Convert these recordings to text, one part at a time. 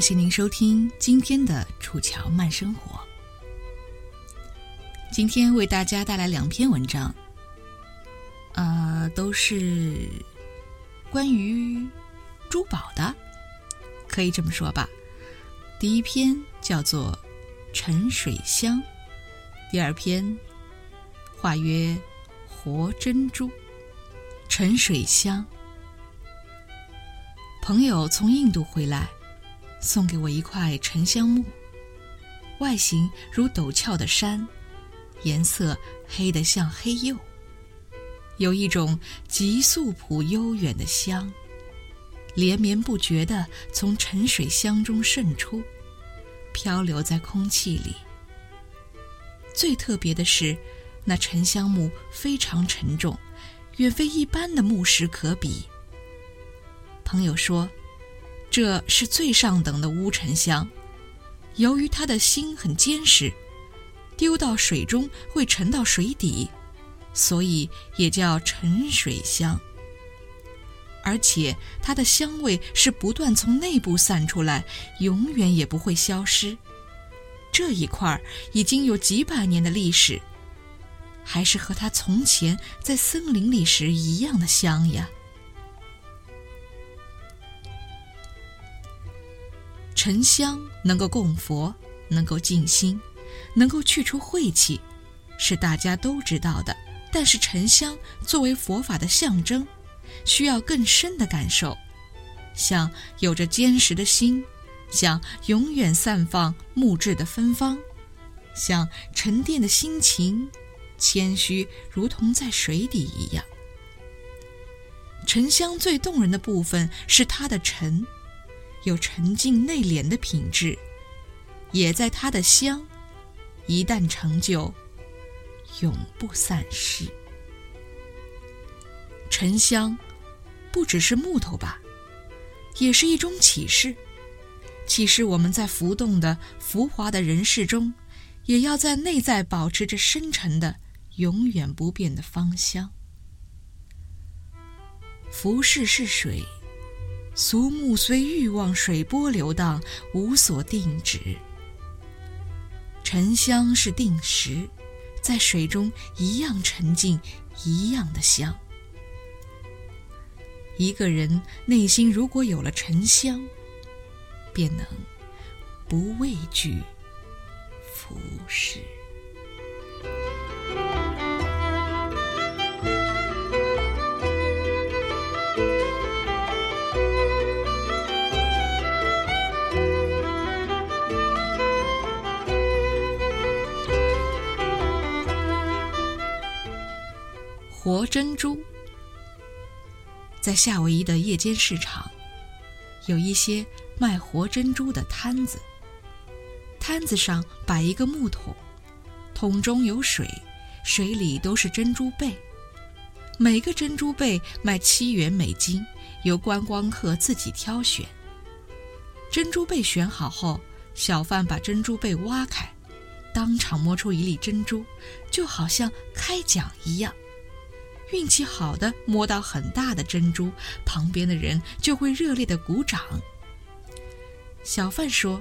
感谢您收听今天的《楚乔慢生活》。今天为大家带来两篇文章，呃，都是关于珠宝的，可以这么说吧。第一篇叫做《沉水香》，第二篇化曰活珍珠。沉水香，朋友从印度回来。送给我一块沉香木，外形如陡峭的山，颜色黑得像黑釉，有一种极素朴悠远的香，连绵不绝地从沉水香中渗出，漂流在空气里。最特别的是，那沉香木非常沉重，远非一般的木石可比。朋友说。这是最上等的乌沉香，由于它的芯很坚实，丢到水中会沉到水底，所以也叫沉水香。而且它的香味是不断从内部散出来，永远也不会消失。这一块已经有几百年的历史，还是和它从前在森林里时一样的香呀。沉香能够供佛，能够静心，能够去除晦气，是大家都知道的。但是沉香作为佛法的象征，需要更深的感受，像有着坚实的心，像永远散放木质的芬芳，像沉淀的心情，谦虚如同在水底一样。沉香最动人的部分是它的沉。有沉静内敛的品质，也在它的香，一旦成就，永不散失。沉香不只是木头吧，也是一种启示，启示我们在浮动的浮华的人世中，也要在内在保持着深沉的、永远不变的芳香。浮世是水。俗目虽欲望水波流荡，无所定止。沉香是定时，在水中一样沉静，一样的香。一个人内心如果有了沉香，便能不畏惧浮世。活珍珠，在夏威夷的夜间市场，有一些卖活珍珠的摊子。摊子上摆一个木桶，桶中有水，水里都是珍珠贝。每个珍珠贝卖七元美金，由观光客自己挑选。珍珠贝选好后，小贩把珍珠贝挖开，当场摸出一粒珍珠，就好像开奖一样。运气好的摸到很大的珍珠，旁边的人就会热烈的鼓掌。小贩说：“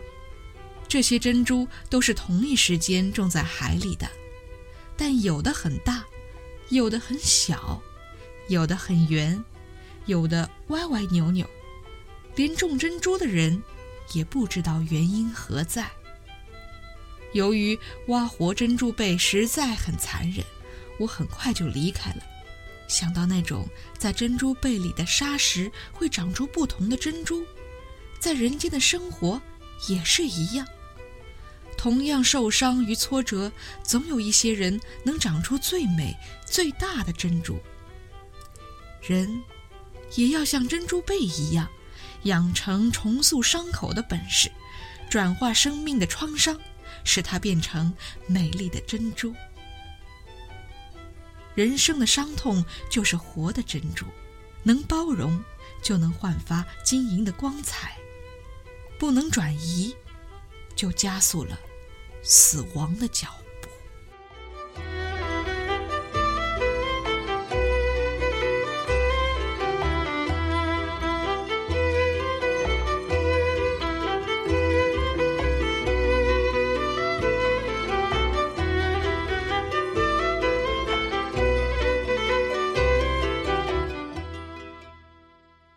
这些珍珠都是同一时间种在海里的，但有的很大，有的很小，有的很圆，有的歪歪扭扭，连种珍珠的人也不知道原因何在。由于挖活珍珠贝实在很残忍，我很快就离开了。想到那种在珍珠贝里的沙石会长出不同的珍珠。”在人间的生活也是一样，同样受伤与挫折，总有一些人能长出最美、最大的珍珠。人也要像珍珠贝一样，养成重塑伤口的本事，转化生命的创伤，使它变成美丽的珍珠。人生的伤痛就是活的珍珠，能包容，就能焕发晶莹的光彩。不能转移，就加速了死亡的脚步。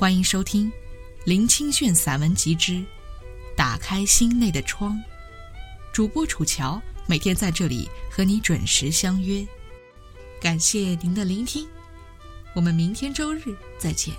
欢迎收听林清炫散文集之。打开心内的窗，主播楚乔每天在这里和你准时相约。感谢您的聆听，我们明天周日再见。